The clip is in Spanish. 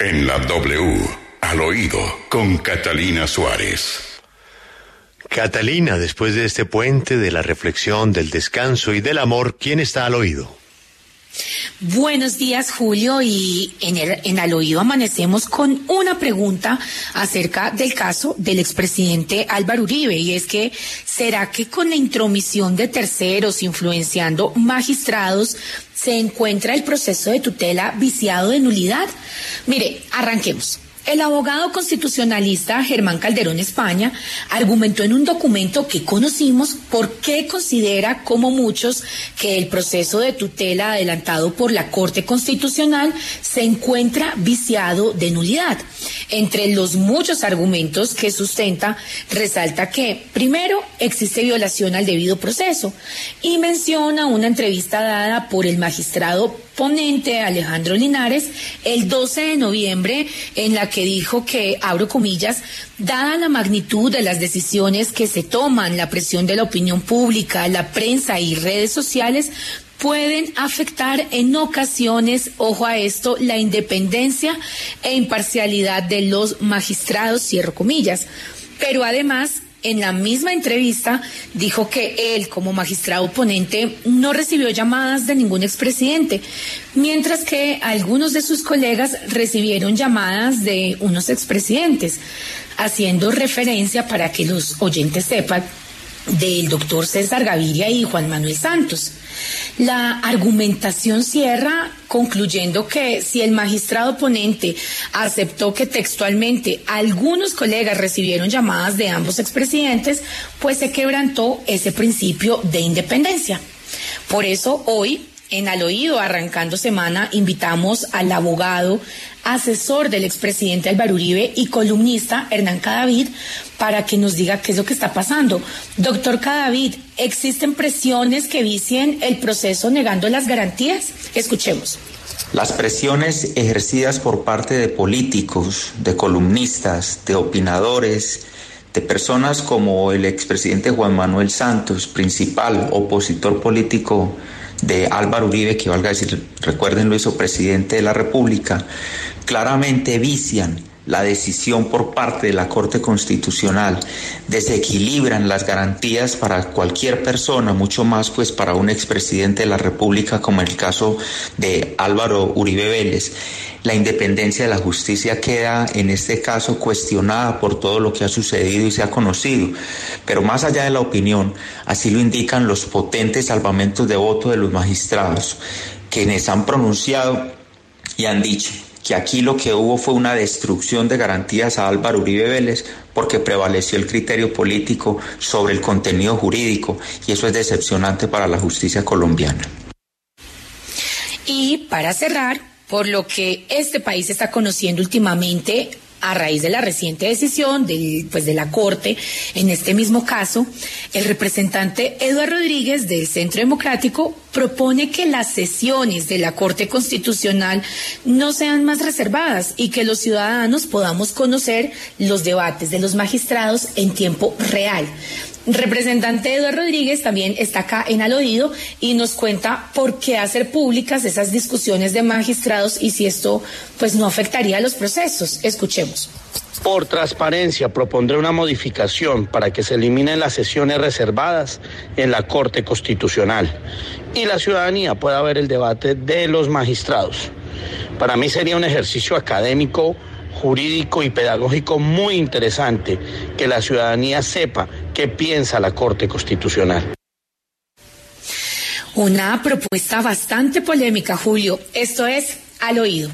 En la W, al oído, con Catalina Suárez. Catalina, después de este puente de la reflexión, del descanso y del amor, ¿quién está al oído? Buenos días, Julio, y en, el, en al oído amanecemos con una pregunta acerca del caso del expresidente Álvaro Uribe, y es que, ¿será que con la intromisión de terceros influenciando magistrados se encuentra el proceso de tutela viciado de nulidad? Mire, arranquemos. El abogado constitucionalista Germán Calderón España argumentó en un documento que conocimos por qué considera, como muchos, que el proceso de tutela adelantado por la Corte Constitucional se encuentra viciado de nulidad. Entre los muchos argumentos que sustenta, resalta que, primero, existe violación al debido proceso y menciona una entrevista dada por el magistrado ponente Alejandro Linares el 12 de noviembre en la que dijo que, abro comillas, dada la magnitud de las decisiones que se toman, la presión de la opinión pública, la prensa y redes sociales, pueden afectar en ocasiones, ojo a esto, la independencia e imparcialidad de los magistrados, cierro comillas. Pero además en la misma entrevista dijo que él, como magistrado ponente, no recibió llamadas de ningún expresidente, mientras que algunos de sus colegas recibieron llamadas de unos expresidentes, haciendo referencia para que los oyentes sepan del doctor César Gaviria y Juan Manuel Santos. La argumentación cierra concluyendo que si el magistrado ponente aceptó que textualmente algunos colegas recibieron llamadas de ambos expresidentes, pues se quebrantó ese principio de independencia. Por eso hoy en Al Oído, arrancando semana, invitamos al abogado, asesor del expresidente Álvaro Uribe y columnista Hernán Cadavid para que nos diga qué es lo que está pasando. Doctor Cadavid, ¿existen presiones que vicien el proceso negando las garantías? Escuchemos. Las presiones ejercidas por parte de políticos, de columnistas, de opinadores, de personas como el expresidente Juan Manuel Santos, principal opositor político de Álvaro Uribe, que valga decir, recuerden lo hizo presidente de la República, claramente vician la decisión por parte de la Corte Constitucional, desequilibran las garantías para cualquier persona, mucho más pues para un expresidente de la República como en el caso de Álvaro Uribe Vélez. La independencia de la justicia queda en este caso cuestionada por todo lo que ha sucedido y se ha conocido. Pero más allá de la opinión, así lo indican los potentes salvamentos de voto de los magistrados, quienes han pronunciado y han dicho que aquí lo que hubo fue una destrucción de garantías a Álvaro Uribe Vélez porque prevaleció el criterio político sobre el contenido jurídico y eso es decepcionante para la justicia colombiana. Y para cerrar, por lo que este país está conociendo últimamente a raíz de la reciente decisión pues de la Corte, en este mismo caso, el representante Eduardo Rodríguez del Centro Democrático propone que las sesiones de la Corte Constitucional no sean más reservadas y que los ciudadanos podamos conocer los debates de los magistrados en tiempo real. Representante Eduardo Rodríguez también está acá en al oído y nos cuenta por qué hacer públicas esas discusiones de magistrados y si esto pues no afectaría a los procesos. Escuchemos. Por transparencia propondré una modificación para que se eliminen las sesiones reservadas en la Corte Constitucional y la ciudadanía pueda ver el debate de los magistrados. Para mí sería un ejercicio académico jurídico y pedagógico muy interesante que la ciudadanía sepa qué piensa la Corte Constitucional. Una propuesta bastante polémica, Julio. Esto es al oído.